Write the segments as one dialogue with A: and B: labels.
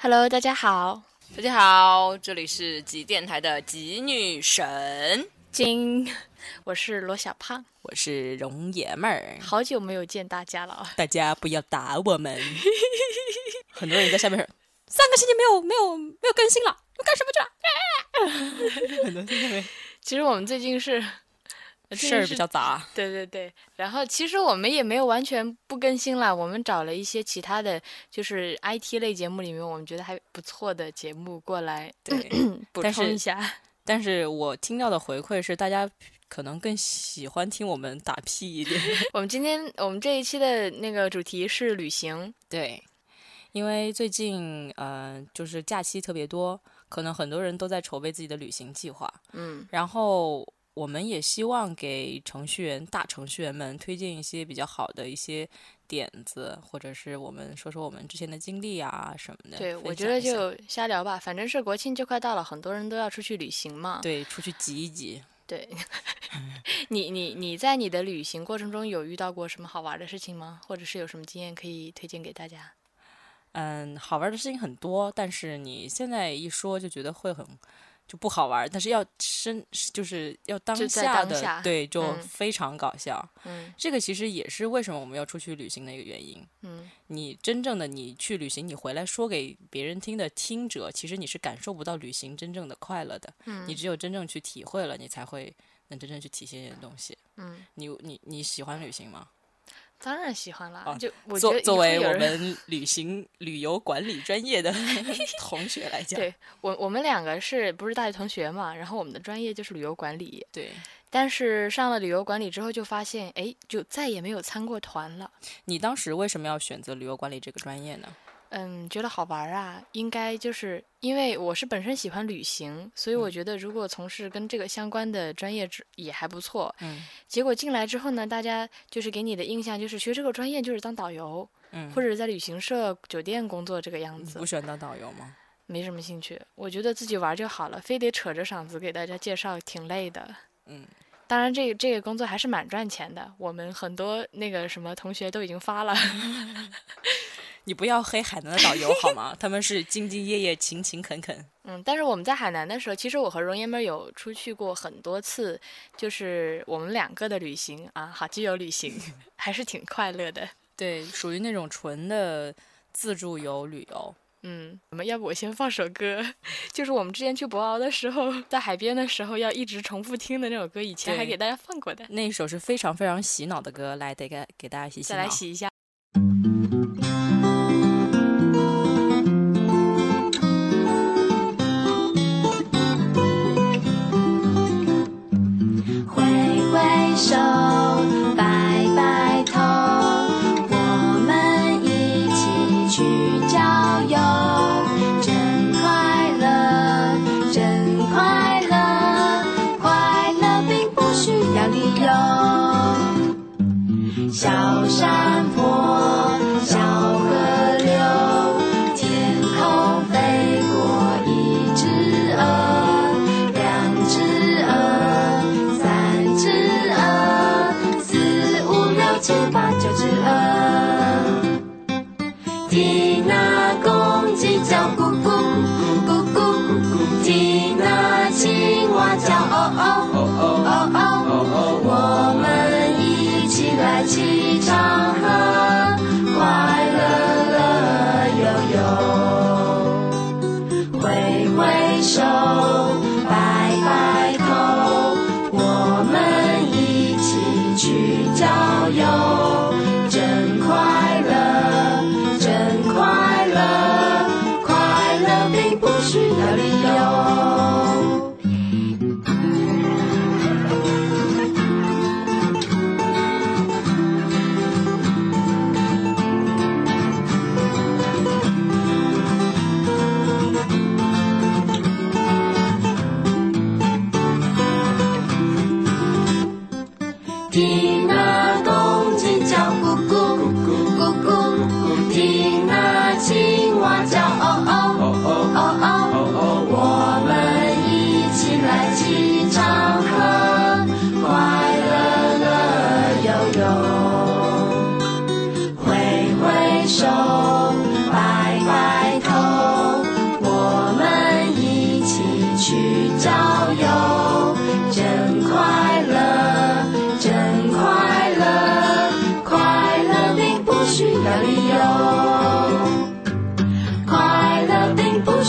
A: Hello，大家好，
B: 大家好，这里是极电台的极女神，
A: 金，我是罗小胖，
B: 我是容爷们儿，
A: 好久没有见大家了啊！
B: 大家不要打我们。很多人在下面说，三个星期没有没有没有更新了，都干什么去了？很多在下面，
A: 其实我们最近是
B: 事儿比较杂，
A: 对对对。然后其实我们也没有完全不更新了，我们找了一些其他的就是 IT 类节目里面我们觉得还不错的节目过来，
B: 对，
A: 补充一下。
B: 但是我听到的回馈是，大家可能更喜欢听我们打屁一点。
A: 我们今天我们这一期的那个主题是旅行，
B: 对。因为最近，呃，就是假期特别多，可能很多人都在筹备自己的旅行计划。
A: 嗯，
B: 然后我们也希望给程序员、大程序员们推荐一些比较好的一些点子，或者是我们说说我们之前的经历啊什么的。
A: 对，我觉得就瞎聊吧，反正是国庆就快到了，很多人都要出去旅行嘛。
B: 对，出去挤一挤。
A: 对，你你你在你的旅行过程中有遇到过什么好玩的事情吗？或者是有什么经验可以推荐给大家？
B: 嗯，好玩的事情很多，但是你现在一说就觉得会很就不好玩。但是要深，就是要当下的，对，就非常搞笑。
A: 嗯，
B: 这个其实也是为什么我们要出去旅行的一个原因。
A: 嗯，
B: 你真正的你去旅行，你回来说给别人听的听者，其实你是感受不到旅行真正的快乐的。
A: 嗯，
B: 你只有真正去体会了，你才会能真正去体现这些东西。
A: 嗯，
B: 你你你喜欢旅行吗？
A: 当然喜欢了，就
B: 作作为我们旅行旅游管理专业的 同学来讲，
A: 对我我们两个是不是大学同学嘛？然后我们的专业就是旅游管理，
B: 对。
A: 但是上了旅游管理之后，就发现哎，就再也没有参过团了。
B: 你当时为什么要选择旅游管理这个专业呢？
A: 嗯，觉得好玩啊，应该就是因为我是本身喜欢旅行，所以我觉得如果从事跟这个相关的专业也还不错。
B: 嗯，
A: 结果进来之后呢，大家就是给你的印象就是学这个专业就是当导游，
B: 嗯，
A: 或者在旅行社、酒店工作这个样子。
B: 不喜欢当导游吗？
A: 没什么兴趣，我觉得自己玩就好了，非得扯着嗓子给大家介绍，挺累的。
B: 嗯，
A: 当然这个这个工作还是蛮赚钱的，我们很多那个什么同学都已经发了。
B: 你不要黑海南的导游好吗？他们是兢兢业业、勤勤恳恳。
A: 嗯，但是我们在海南的时候，其实我和容爷们有出去过很多次，就是我们两个的旅行啊，好基友旅行，还是挺快乐的。
B: 对，属于那种纯的自助游旅游。
A: 嗯，我们要不我先放首歌，就是我们之前去博鳌的时候，在海边的时候要一直重复听的那首歌，以前还给大家放过的。
B: 那一首是非常非常洗脑的歌，来，得给给大家洗洗
A: 脑。再来洗一下。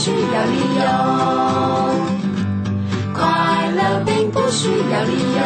C: 要理由，快乐并不需要理由。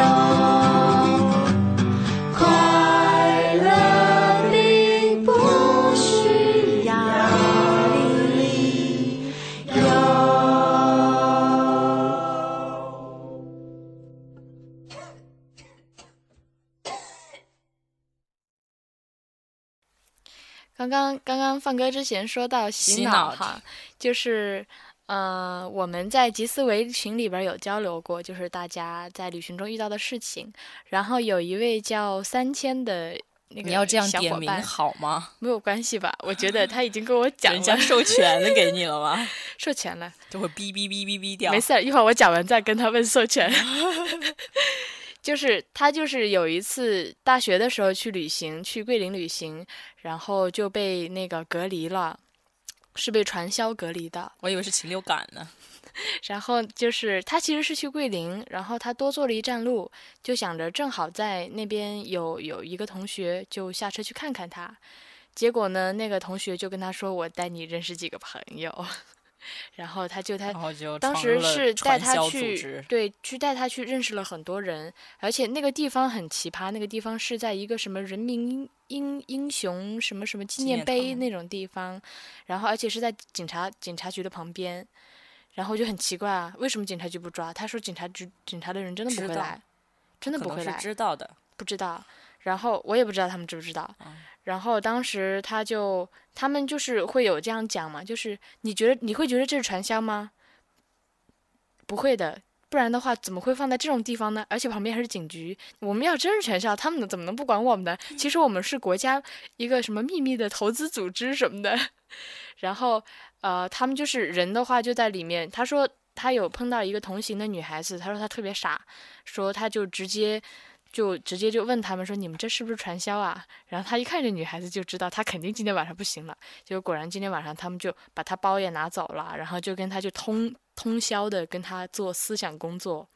A: 刚刚刚刚放歌之前说到
B: 洗
A: 脑哈，就是，呃，我们在集思维群里边有交流过，就是大家在旅行中遇到的事情。然后有一位叫三千的那个
B: 你要这样点名好吗？
A: 没有关系吧？我觉得他已经跟我讲，
B: 人家授权了给你了吗？
A: 授权了，
B: 就会哔哔哔哔哔掉。
A: 没事，一会儿我讲完再跟他问授权。就是他，就是有一次大学的时候去旅行，去桂林旅行，然后就被那个隔离了，是被传销隔离的。
B: 我以为是禽流感呢。
A: 然后就是他其实是去桂林，然后他多坐了一站路，就想着正好在那边有有一个同学，就下车去看看他。结果呢，那个同学就跟他说：“我带你认识几个朋友。”然后他就他当时是带他去对去带他去认识了很多人，而且那个地方很奇葩，那个地方是在一个什么人民英英英雄什么什么纪念碑那。种地方，然后而且是在警察警察局的旁边，然后就很奇怪啊，为什么警察局不抓？他说警察局警察的人真的不会来，真的不会来，
B: 知道的。
A: 不知道，然后我也不知道他们知不知道。然后当时他就，他们就是会有这样讲嘛，就是你觉得你会觉得这是传销吗？不会的，不然的话怎么会放在这种地方呢？而且旁边还是警局，我们要真是传销，他们怎么能不管我们呢？其实我们是国家一个什么秘密的投资组织什么的。然后呃，他们就是人的话就在里面。他说他有碰到一个同行的女孩子，他说他特别傻，说他就直接。就直接就问他们说：“你们这是不是传销啊？”然后他一看这女孩子就知道，她肯定今天晚上不行了。结果果然今天晚上他们就把她包也拿走了，然后就跟他就通通宵的跟他做思想工作。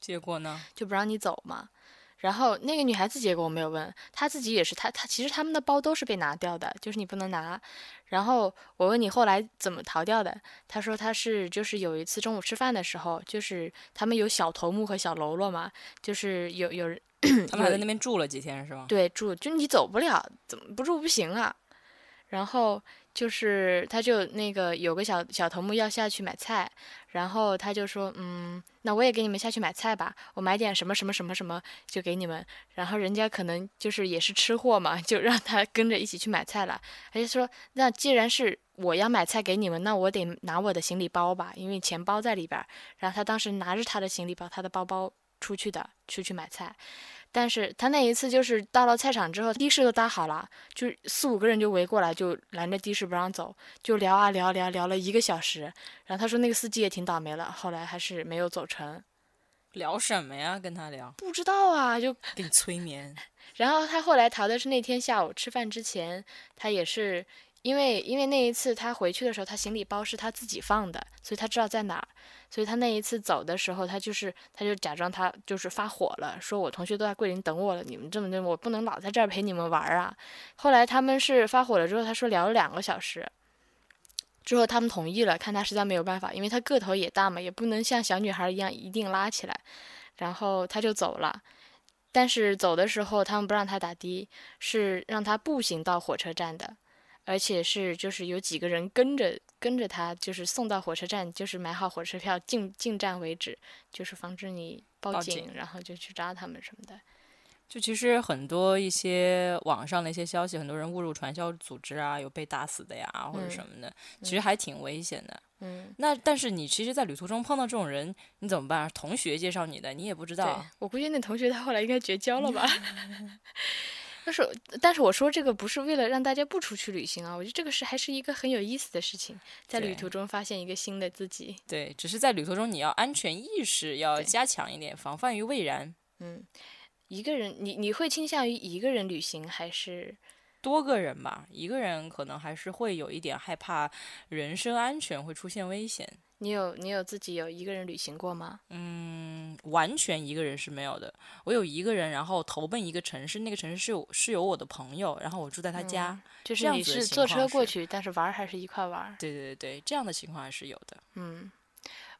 B: 结果呢？
A: 就不让你走嘛。然后那个女孩子结果我没有问，她自己也是，她她其实他们的包都是被拿掉的，就是你不能拿。然后我问你后来怎么逃掉的，她说她是就是有一次中午吃饭的时候，就是他们有小头目和小喽啰嘛，就是有有人。
B: 他们还在那边住了几天是吗？
A: 对，住就你走不了，怎么不住不行啊？然后就是他就那个有个小小头目要下去买菜，然后他就说，嗯，那我也给你们下去买菜吧，我买点什么什么什么什么就给你们。然后人家可能就是也是吃货嘛，就让他跟着一起去买菜了。他就说，那既然是我要买菜给你们，那我得拿我的行李包吧，因为钱包在里边。然后他当时拿着他的行李包，他的包包。出去的，出去买菜，但是他那一次就是到了菜场之后，的士都搭好了，就四五个人就围过来，就拦着的士不让走，就聊啊聊聊聊了一个小时，然后他说那个司机也挺倒霉了，后来还是没有走成。
B: 聊什么呀？跟他聊？
A: 不知道啊，就
B: 给你催眠。
A: 然后他后来逃的是那天下午吃饭之前，他也是因为因为那一次他回去的时候，他行李包是他自己放的，所以他知道在哪儿。所以他那一次走的时候，他就是他就假装他就是发火了，说我同学都在桂林等我了，你们这么的，我不能老在这儿陪你们玩啊。后来他们是发火了之后，他说聊了两个小时，之后他们同意了，看他实在没有办法，因为他个头也大嘛，也不能像小女孩一样一定拉起来，然后他就走了。但是走的时候他们不让他打的，是让他步行到火车站的。而且是就是有几个人跟着跟着他，就是送到火车站，就是买好火车票进进站为止，就是防止你报警，然后就去抓他们什么的。
B: 就其实很多一些网上的一些消息，很多人误入传销组织啊，有被打死的呀，或者什么的，其实还挺危险的。
A: 嗯。
B: 那但是你其实，在旅途中碰到这种人，你怎么办？同学介绍你的，你也不知道。
A: 我估计那同学他后来应该绝交了吧。但是，但是我说这个不是为了让大家不出去旅行啊，我觉得这个是还是一个很有意思的事情，在旅途中发现一个新的自己。
B: 对，只是在旅途中你要安全意识要加强一点，防范于未然。
A: 嗯，一个人，你你会倾向于一个人旅行还是
B: 多个人吧，一个人可能还是会有一点害怕，人身安全会出现危险。
A: 你有你有自己有一个人旅行过吗？
B: 嗯，完全一个人是没有的。我有一个人，然后投奔一个城市，那个城市是有是有我的朋友，然后我住在他家，
A: 就是你是坐车过去，但是玩还是一块玩。
B: 对对对对，这样的情况还是有的。
A: 嗯，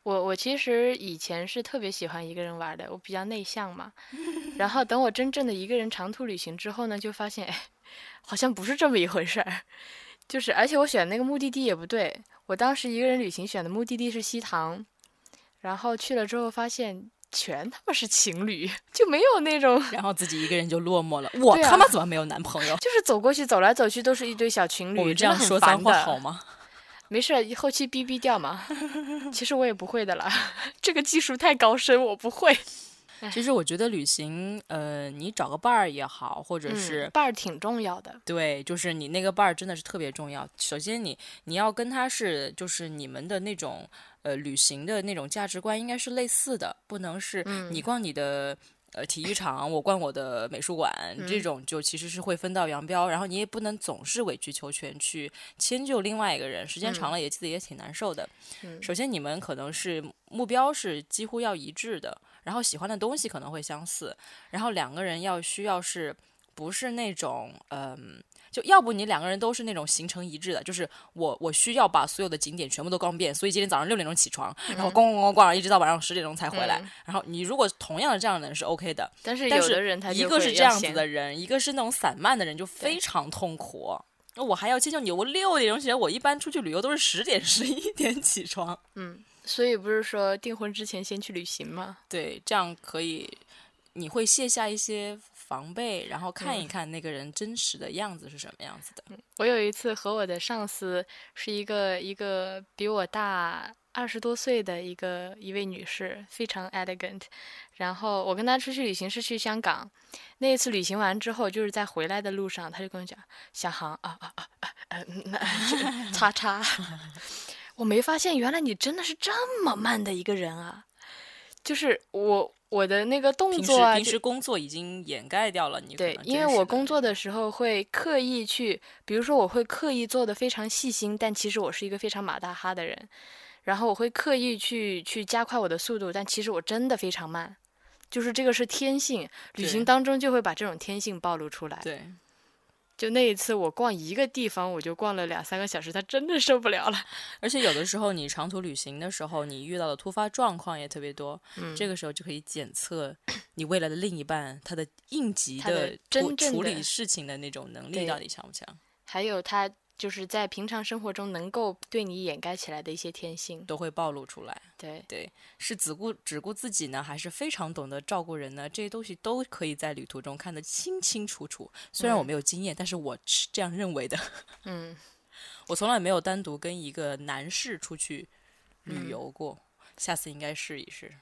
A: 我我其实以前是特别喜欢一个人玩的，我比较内向嘛。然后等我真正的一个人长途旅行之后呢，就发现，哎，好像不是这么一回事儿。就是，而且我选那个目的地也不对。我当时一个人旅行选的目的地是西塘，然后去了之后发现全他妈是情侣，就没有那种。
B: 然后自己一个人就落寞了。我他妈怎么没有男朋友？
A: 就是走过去，走来走去都是一堆小情侣，
B: 这样说脏话好吗？
A: 没事，后期逼逼掉嘛。其实我也不会的啦，这个技术太高深，我不会。
B: 其实我觉得旅行，呃，你找个伴儿也好，或者是
A: 伴儿挺重要的。
B: 对，就是你那个伴儿真的是特别重要。首先，你你要跟他是，就是你们的那种呃旅行的那种价值观应该是类似的，不能是你逛你的呃体育场，我逛我的美术馆，这种就其实是会分道扬镳。然后你也不能总是委曲求全去迁就另外一个人，时间长了也记得也挺难受的。首先，你们可能是目标是几乎要一致的。然后喜欢的东西可能会相似，然后两个人要需要是不是那种嗯，就要不你两个人都是那种行程一致的，就是我我需要把所有的景点全部都逛遍，所以今天早上六点钟起床，然后逛逛逛逛，一直到晚上十点钟才回来。然后你如果同样的这样的人是 OK 的，
A: 但是有的人他
B: 一个是这样子的人，一个是那种散漫的人，就非常痛苦。那我还要迁就你，我六点钟起来，我一般出去旅游都是十点十一点起床，
A: 嗯。所以不是说订婚之前先去旅行吗？
B: 对，这样可以，你会卸下一些防备，然后看一看那个人真实的样子是什么样子的。
A: 我有一次和我的上司是一个一个比我大二十多岁的一个一位女士，非常 elegant。然后我跟她出去旅行是去香港，那一次旅行完之后，就是在回来的路上，她就跟我讲：“小航啊啊啊啊，那 叉叉。”我没发现，原来你真的是这么慢的一个人啊！就是我我的那个动作
B: 啊，平时工作已经掩盖掉了你。
A: 对，因为我工作的时候会刻意去，比如说我会刻意做的非常细心，但其实我是一个非常马大哈的人。然后我会刻意去去加快我的速度，但其实我真的非常慢。就是这个是天性，旅行当中就会把这种天性暴露出来。
B: 对。
A: 就那一次，我逛一个地方，我就逛了两三个小时，他真的受不了了。
B: 而且有的时候，你长途旅行的时候，你遇到的突发状况也特别多，
A: 嗯，
B: 这个时候就可以检测 你未来的另一半他的应急
A: 的
B: 处理事情的那种能力到底强不强，
A: 还有他。就是在平常生活中能够对你掩盖起来的一些天性，
B: 都会暴露出来。
A: 对
B: 对，是只顾只顾自己呢，还是非常懂得照顾人呢？这些东西都可以在旅途中看得清清楚楚。虽然我没有经验，但是我是这样认为的。
A: 嗯，
B: 我从来没有单独跟一个男士出去旅游过，下次应该试一试。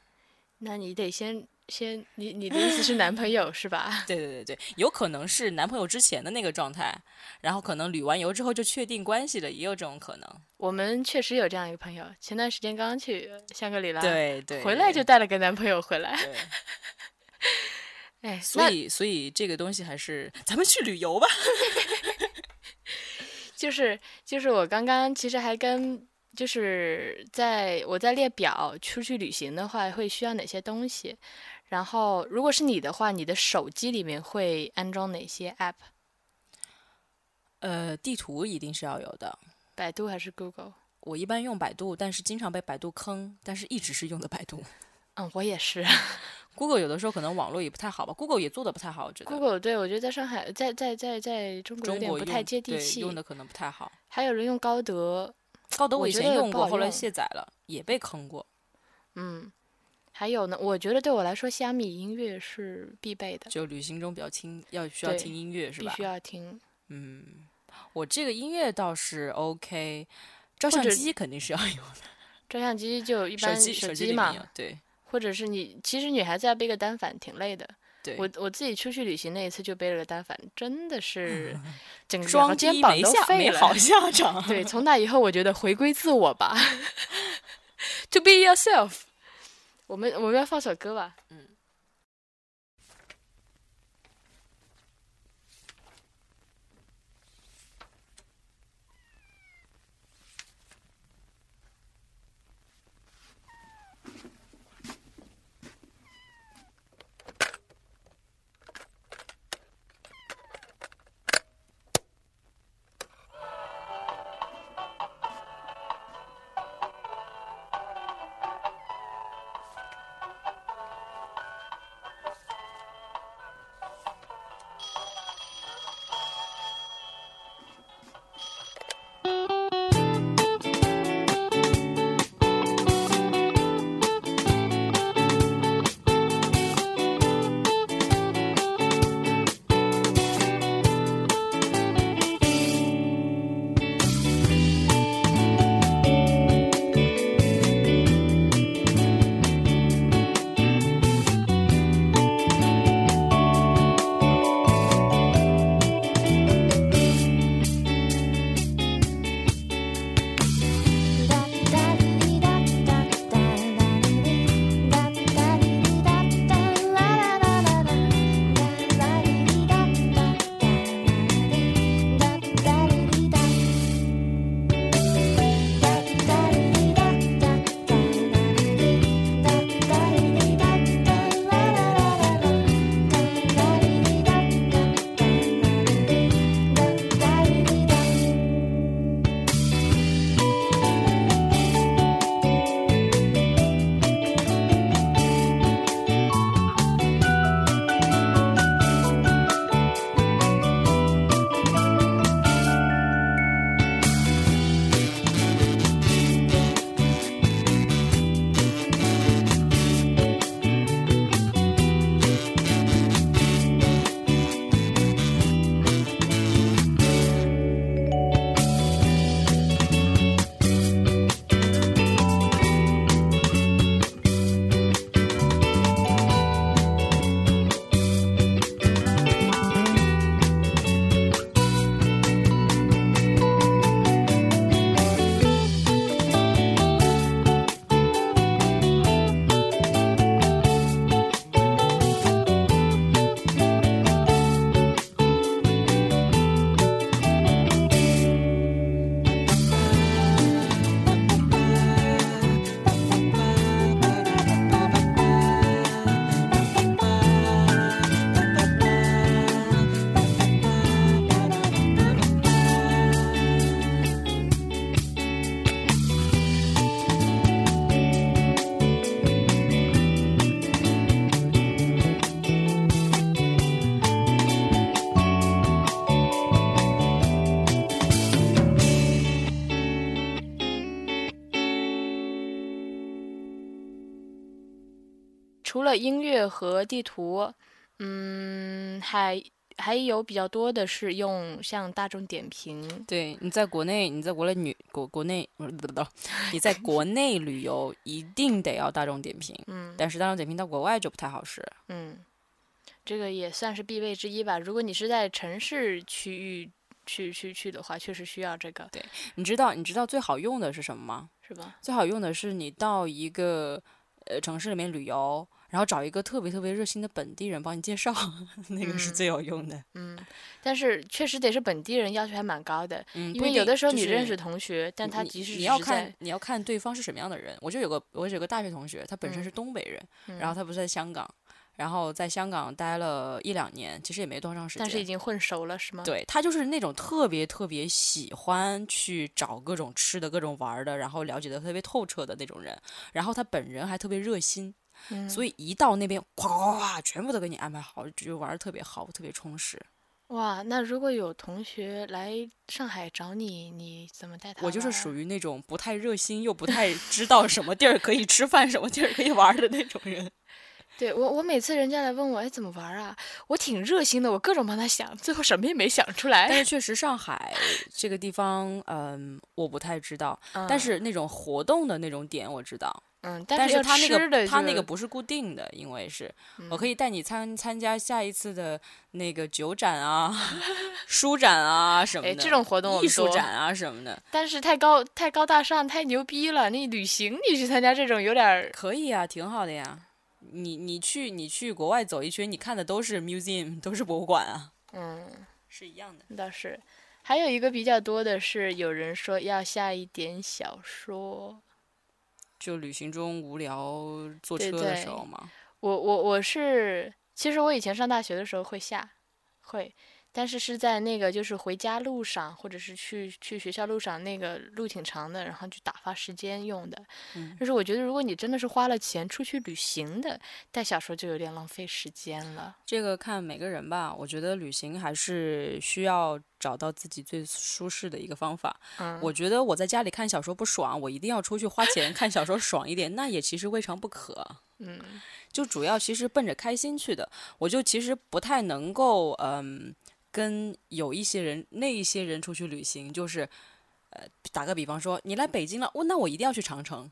A: 那你得先。先，你你的意思是男朋友是吧？
B: 对对对对，有可能是男朋友之前的那个状态，然后可能旅完游之后就确定关系了，也有这种可能。
A: 我们确实有这样一个朋友，前段时间刚刚去香格里拉，
B: 对对，
A: 回来就带了个男朋友回来。哎，
B: 所以所以这个东西还是咱们去旅游吧。
A: 就是就是我刚刚其实还跟。就是在我在列表出去旅行的话，会需要哪些东西？然后，如果是你的话，你的手机里面会安装哪些 App？
B: 呃，地图一定是要有的。
A: 百度还是 Google？
B: 我一般用百度，但是经常被百度坑，但是一直是用的百度。
A: 嗯，我也是。
B: Google 有的时候可能网络也不太好吧，Google 也做的不太好，我觉得。
A: Google 对我觉得在上海，在在在在中国有点不太接地气，
B: 用的可能不太好。
A: 还有人用高德。
B: 高德我以前用过，后来卸载了，也被坑过。
A: 嗯，还有呢，我觉得对我来说，虾米音乐是必备的。
B: 就旅行中比较听，要需要听音乐是
A: 吧？必须要听。
B: 嗯，我这个音乐倒是 OK，照相机肯定是要有的。
A: 照相机就一般
B: 手
A: 机嘛，
B: 对。
A: 或者是你，其实女孩子要背个单反挺累的。
B: 对。
A: 我我自己出去旅行那一次就背了个单反，真的是 整
B: 个
A: 肩膀都废
B: 了。好下场。
A: 对，从那以后我觉得回归自我吧，To be yourself。我们我们要放首歌吧。
B: 嗯。
A: 除了音乐和地图，嗯，还还有比较多的是用像大众点评，
B: 对，你在国内，你在国内旅国国内不不不，你在国内旅游一定得要大众点评，
A: 嗯
B: 但是大众点评到国外就不太好使。
A: 嗯，这个也算是必备之一吧。如果你是在城市区域去去去的话，确实需要这个，对
B: 你知道你知道最好用的是什么吗？
A: 是吧？
B: 最好用的是你到一个呃城市里面旅游，然后找一个特别特别热心的本地人帮你介绍，那个是
A: 嗯
B: 最有用的。
A: 嗯，但是确实得是本地人，要求还蛮高的。
B: 嗯，
A: 因为有的时候你认识同学，但他
B: 你
A: 即使
B: 你要看你要看对方是什么样的人。我就有个我有个大学同学，他本身
A: 嗯
B: 是东北人，
A: 嗯
B: 然后他不是在香港，然后在香港待了一两年，其实也没多长时间。
A: 但是已经混熟了，是吗？，
B: 对他就是那种特别特别喜欢去找各种吃的、各种玩的，然后了解的特别透彻的那种人。然后他本人还特别热心，
A: 嗯，
B: 所以一到那边，哗哗哗哗，全部都给你安排好，就玩的特别好，特别充实。
A: 哇，那如果有同学来上海找你，你怎么带他？
B: 我就是属
A: 于
B: 于那种不太热心又不太知道什么地儿可以吃饭、什么地儿可以玩的那种人。
A: 对我，我每次人家来问我，哎，怎么玩啊？我挺热心的，我各种帮他想，最后什么也没想出来。
B: 但是确实，上海这个地方，嗯，我不太知道。但
A: 嗯
B: 是那种活动的那种点我知道，
A: 嗯，
B: 但
A: 是要
B: 它那个他那个不是固定的，因为是我
A: 嗯
B: 可以带你参参加下一次的那个酒展啊、书展啊什么的，
A: 哎这种活动我
B: 艺术展啊什么的，
A: 但是太高太高大上，太牛逼了。你旅行你去参加这种有点儿，
B: 可以啊，挺好的呀。你你去你去国外走一圈，你看的都是 museum，都是博物馆啊，
A: 嗯，
B: 是一样的。
A: 倒是。还有一个比较多的是，有人说要下一点小说。
B: 就旅行中无聊坐车的时候嘛，
A: 我我我是，其实我以前上大学的时候会下，会，但是是在那个就是回家路上，或者是去去学校路上，那个路挺长的，然后就打发时间用的。
B: 嗯
A: 就是我觉得，如果你真的是花了钱出去旅行的，带小说就有点浪费时间了。
B: 这个看每个人吧。我觉得旅行还是需要找到自己最舒适的一个方法。
A: 嗯，
B: 我觉得我在家里看小说不爽，我一定要出去花钱看小说爽一点，那也其实未尝不可。
A: 嗯
B: 就主要其实奔着开心去的，我就其实不太能够嗯跟有一些人那一些人出去旅行，就是呃打个比方说你来北京了，哦那我一定要去长城。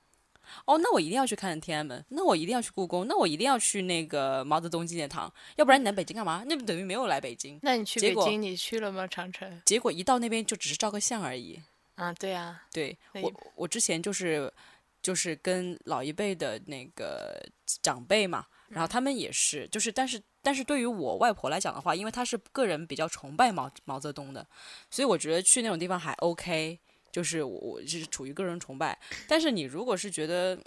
B: 哦，那我一定要去看天安门，那我一定要去故宫，那我一定要去那个毛泽东纪念堂，要不然你来北京干嘛？那不等于没有来北京。
A: 那你去北京，你去了吗？长城？
B: 结果一到那边就只是照个相而已。
A: 啊，对啊，
B: 对我，我之前就是就是跟老一辈的那个长辈嘛，然后他们也是，就是但是但是对于我外婆来讲的话，因为她是个人比较崇拜毛毛泽东的，所以我觉得去那种地方还 OK，就是我我是处于个人崇拜。但是你如果是觉得。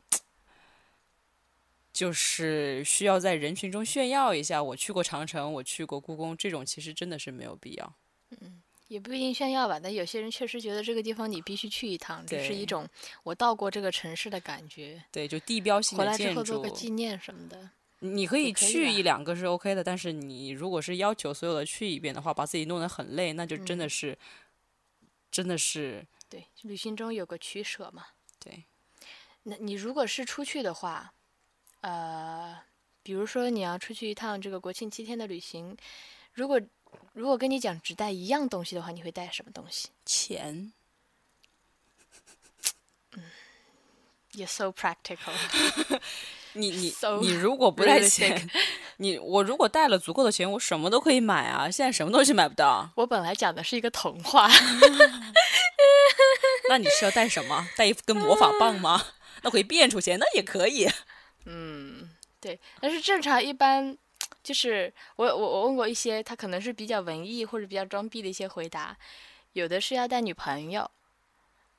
B: 就是需要在人群中炫耀一下，我去过长城，我去过故宫，这种其实真的是没有必要。
A: 嗯也不一定炫耀吧，但有些人确实觉得这个地方你必须去一趟，这是一种我到过这个城市的感觉。
B: 对，就地标性
A: 回
B: 的建
A: 来之后做个
B: 筑，
A: 纪念什么的。
B: 你可以去一两个是 OK 的，但是你如果是要求所有的去一遍的话，把自己弄得很累，那就真的
A: 嗯
B: 是，真的是
A: 对，旅行中有个取舍嘛。
B: 对。
A: 那你如果是出去的话，呃，比如说你要出去一趟这个国庆七天的旅行，如果如果跟你讲只带一样东西的话，你会带什么东西
B: 钱。
A: You're so practical。
B: 你你你如果不带钱，你我如果带了足够的钱，我什么都可以买啊！现在什么东西买不到，
A: 我本来讲的是一个童话，
B: 那你是要带什么？带一根魔法棒吗？那可以变出钱，那也可以。
A: 嗯，对，但是正常一般就是我我我问过一些，他可能是比较文艺或者比较装逼的一些回答，有的是要带女朋友，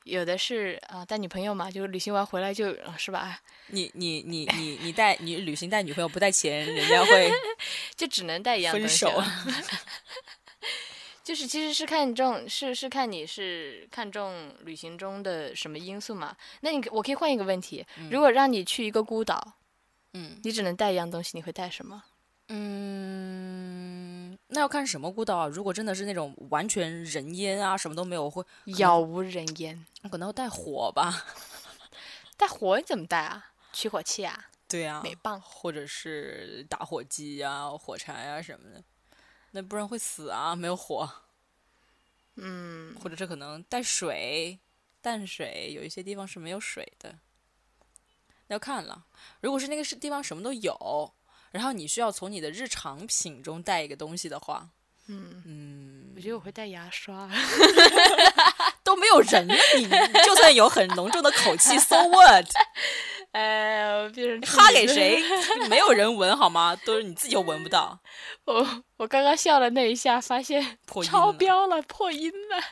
A: 有的是啊、带女朋友嘛，就是旅行完回来就、呃是吧，
B: 你你你你你带你旅行带女朋友不带钱，人家会
A: 就只能带一样
B: 分手
A: 东西了。就是其实是看重是是看你是看重旅行中的什么因素嘛？那你我可以换一个问题，如果让你去一个孤岛，
B: 嗯
A: 你只能带一样东西，你会带什么？
B: 嗯，那要看什么孤岛啊？如果真的是那种完全人烟啊，什么都没有，会
A: 杳无人烟。
B: 我可能会带火吧。
A: 带火你怎么带啊？取火器啊？
B: 对呀、
A: 美棒。
B: 或者是打火机啊、火柴啊什么的，那不然会死啊，没有火。
A: 嗯，
B: 或者是可能带水、淡水，有一些地方是没有水的。要看了，如果是那个是地方什么都有，然后你需要从你的日常品中带一个东西的话，
A: 嗯
B: 嗯，
A: 我觉得我会带牙刷。
B: 都没有人了，你就算有很浓重的口气，so what？
A: 哎，别人
B: 哈给？谁？没有人闻好吗？都是你自己又闻不到，
A: 我我刚刚笑了那一下，发现超标了，破音了。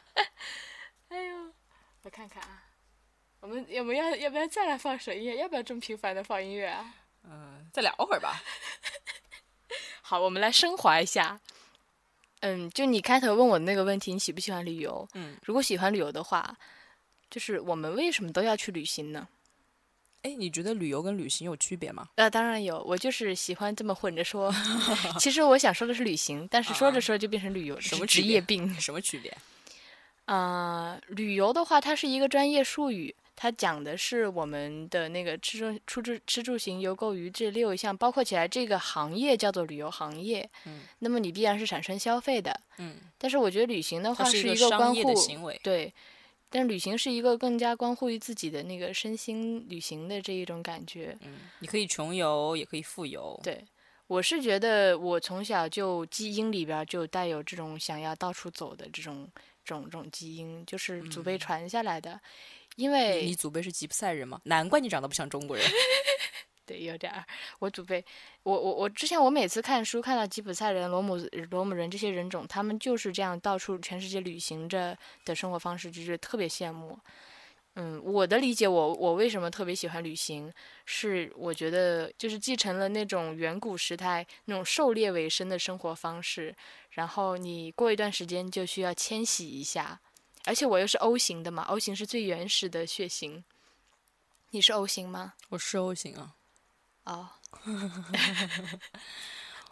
A: 哎呦，我看看啊，我们要不要要不要再来放首音乐？要不要这么频繁的放音乐啊？
B: 嗯，再聊会儿吧。
A: 好，我们来升华一下。嗯，就你开头问我的那个问题，你喜不喜欢旅游？
B: 嗯，
A: 如果喜欢旅游的话，就是我们为什么都要去旅行呢？
B: 哎，你觉得旅游跟旅行有区别吗？
A: 呃，当然有，我就是喜欢这么混着说。其实我想说的是旅行，但是说着说着就变成旅游，
B: 什么
A: 职业病？
B: 什么区别？
A: 啊、旅游的话，它是一个专业术语，它讲的是我们的那个吃住、出住、吃住行、游购娱这六项包括起来，这个行业叫做旅游行业。
B: 嗯，
A: 那么你必然是产生消费的。
B: 嗯，
A: 但是我觉得旅行的话
B: 是
A: 一
B: 个
A: 关乎
B: 的行为。
A: 对，但旅行是一个更加关乎于自己的那个身心旅行的这一种感觉。
B: 嗯，你可以穷游，也可以富游。
A: 对，我是觉得我从小就基因里边就带有这种想要到处走的这种这种这种基因，就是祖辈传下来的。因为
B: 你祖辈是吉普赛人吗？难怪你长得不像中国人。
A: 对有点儿，我祖辈，我我我之前我每次看书看到吉普赛人、罗姆罗姆人这些人种，他们就是这样到处全世界旅行着的生活方式，就是特别羡慕。嗯，我的理解我，我为什么特别喜欢旅行，是我觉得就是继承了那种远古时代那种狩猎为生的生活方式，然后你过一段时间就需要迁徙一下，而且我又是 O 型的嘛，O 型是最原始的血型。你是 O 型吗？
B: 我是 O 型啊。
A: 哦，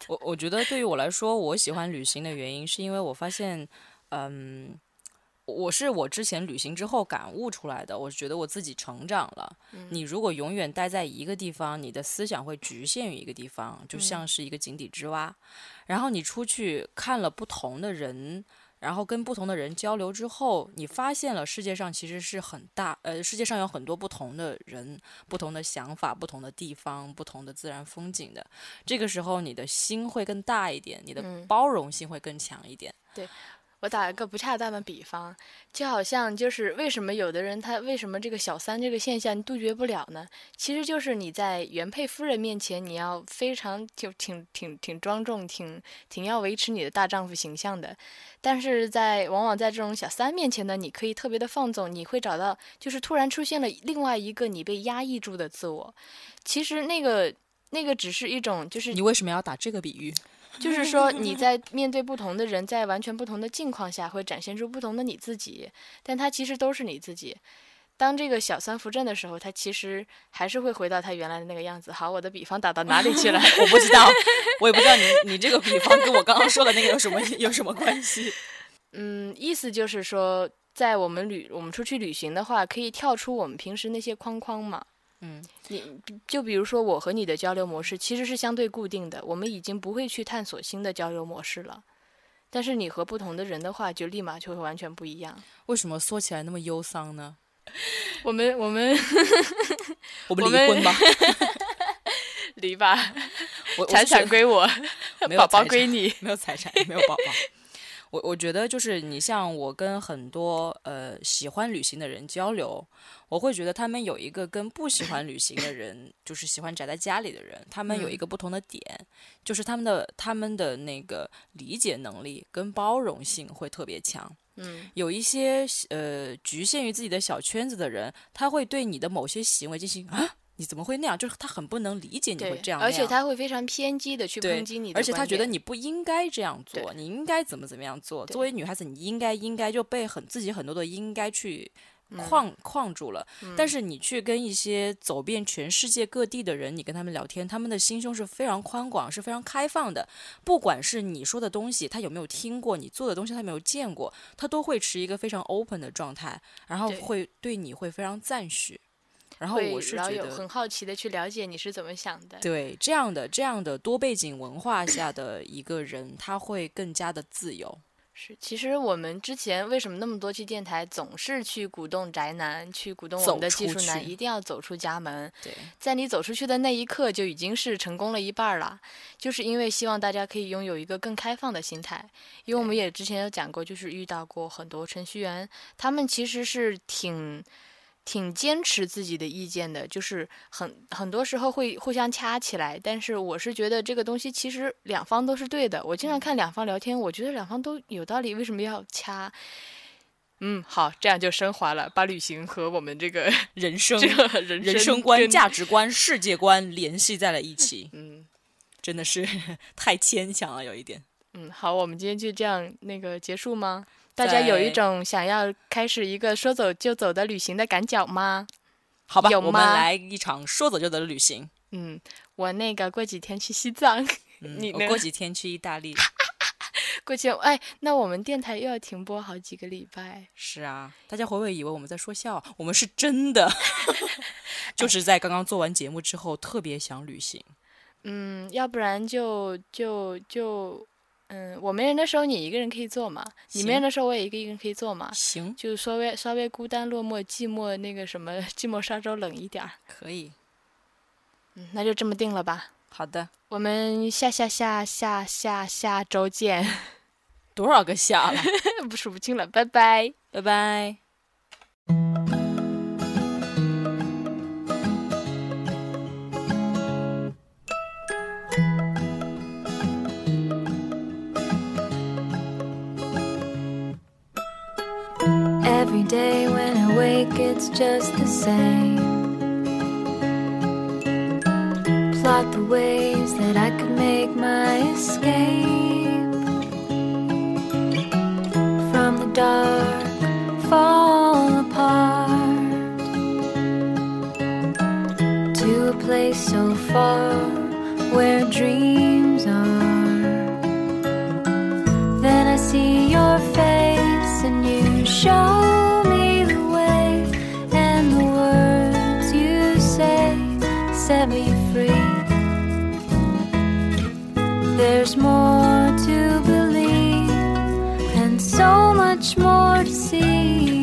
B: 我我觉得对于我来说，我喜欢旅行的原因是因为我发现，嗯，我是我之前旅行之后感悟出来的。我觉得我自己成长了。你如果永远待在一个地方，你的思想会局限于一个地方，就像是一个井底之蛙。然后你出去看了不同的人。然后跟不同的人交流之后，你发现了世界上其实是很大，呃，世界上有很多不同的人、不同的想法、不同的地方、不同的自然风景的。这个时候，你的心会更大一点，你的
A: 嗯
B: 包容性会更强一点。
A: 我打一个不恰当的比方，就好像就是为什么有的人他为什么这个小三这个现象杜绝不了呢？其实就是你在原配夫人面前，你要非常就挺挺挺庄重，挺挺要维持你的大丈夫形象的。但是在往往在这种小三面前呢，你可以特别的放纵，你会找到就是突然出现了另外一个你被压抑住的自我。其实那个那个只是一种就是
B: 你为什么要打这个比喻？
A: 就是说你在面对不同的人，在完全不同的境况下，会展现出不同的你自己，但他其实都是你自己。当这个小三扶正的时候，他其实还是会回到他原来的那个样子。好，我的比方打到哪里去了？
B: 我不知道，我也不知道你你这个比方跟我刚刚说的那个有什么有什么关系？
A: 嗯，意思就是说，在我们旅我们出去旅行的话，可以跳出我们平时那些框框嘛。
B: 嗯，
A: 你就比如说我和你的交流模式其实是相对固定的，我们已经不会去探索新的交流模式了。但是你和不同的人的话，就立马就会完全不一样。
B: 为什么说起来那么忧伤呢？
A: 我们我们
B: 我们离婚吧，
A: 离吧，财产归我，宝宝归你。
B: 没有财产，没有宝宝。我我觉得就是你像我跟很多呃喜欢旅行的人交流，我会觉得他们有一个跟不喜欢旅行的人，就是喜欢宅在家里的人，他们有一个不同的点，就是他们的他们的那个理解能力跟包容性会特别强。
A: 嗯，
B: 有一些呃局限于自己的小圈子的人，他会对你的某些行为进行啊，你怎么会那样？就是他很不能理解你会这样，那
A: 而且他会非常偏激的去
B: 对
A: 抨击你的
B: 而且他觉得你不应该这样做，你应该怎么怎么样做。作为女孩子，你应该应该就被很自己很多的应该去
A: 嗯
B: 框、框住了。但是你去跟一些走遍全世界各地的人，你跟他们聊天，他们的心胸是非常宽广，是非常开放的。不管是你说的东西，他有没有听过；你做的东西，他没有见过，他都会持一个非常 open 的状态，然后会对你会非常赞许。然后我是觉得
A: 很好奇的去了解你是怎么想的。
B: 对这样的这样的多背景文化下的一个人，他会更加的自由。
A: 是，其实我们之前为什么那么多期电台总是去鼓动宅男，去鼓动我们的技术男一定要走出家门？
B: 对，
A: 在你走出去的那一刻，就已经是成功了一半儿了。就是因为希望大家可以拥有一个更开放的心态，因为我们也之前有讲过，就是遇到过很多程序员，他们其实是挺。挺坚持自己的意见的，就是很很多时候会互相掐起来，但是我是觉得这个东西其实两方都是对的。我经常看两方聊天，我觉得两方都有道理，为什么要掐？嗯，好，这样就升华了，把旅行和我们这个
B: 人生
A: 这个人
B: 人
A: 生
B: 生观、价值观、世界观联系在了一起，
A: 嗯
B: 真的是 太牵强了，有一点。
A: 嗯，好，我们今天就这样那个结束吗？大家有一种想要开始一个说走就走的旅行的赶脚吗？
B: 好吧，我们来一场说走就走的旅行。
A: 嗯，我那个过几天去西藏，
B: 嗯
A: 你
B: 我过几天去意大利。
A: 过几天哎，那我们电台又要停播好几个礼拜。
B: 是啊，大家会不会以为我们在说笑？我们是真的，就是在刚刚做完节目之后，特别想旅行。
A: 嗯，要不然就就就，嗯，我没人的时候你一个人可以做嘛，你没人的时候我也一个一个人可以做嘛，
B: 行，
A: 就稍微稍微孤单落寞、寂寞那个什么寂寞沙洲冷一点儿。
B: 可以。
A: 嗯，那就这么定了吧。
B: 好的，
A: 我们下下下下下下周见，
B: 多少个下了？
A: 不数不清了，拜拜。
B: 拜拜。
C: It's just the same. Plot the ways that I could make my escape from the dark, fall apart to a place so far where dreams free. There's more to believe and so much more to see.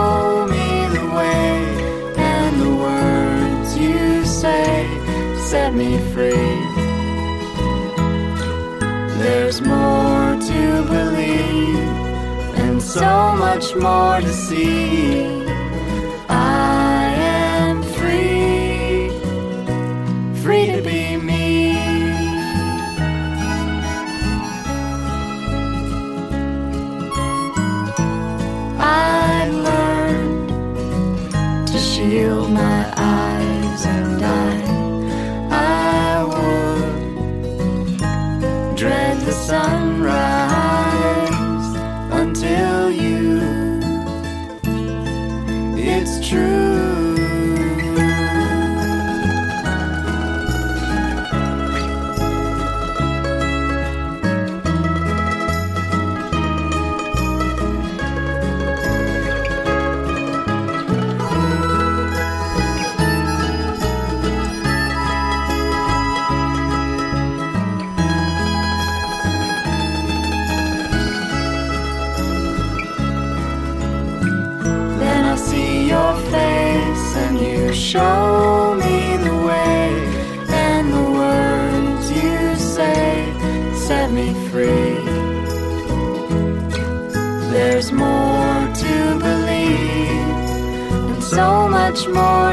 C: me free. There's more to believe and so much more to see.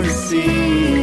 C: come see.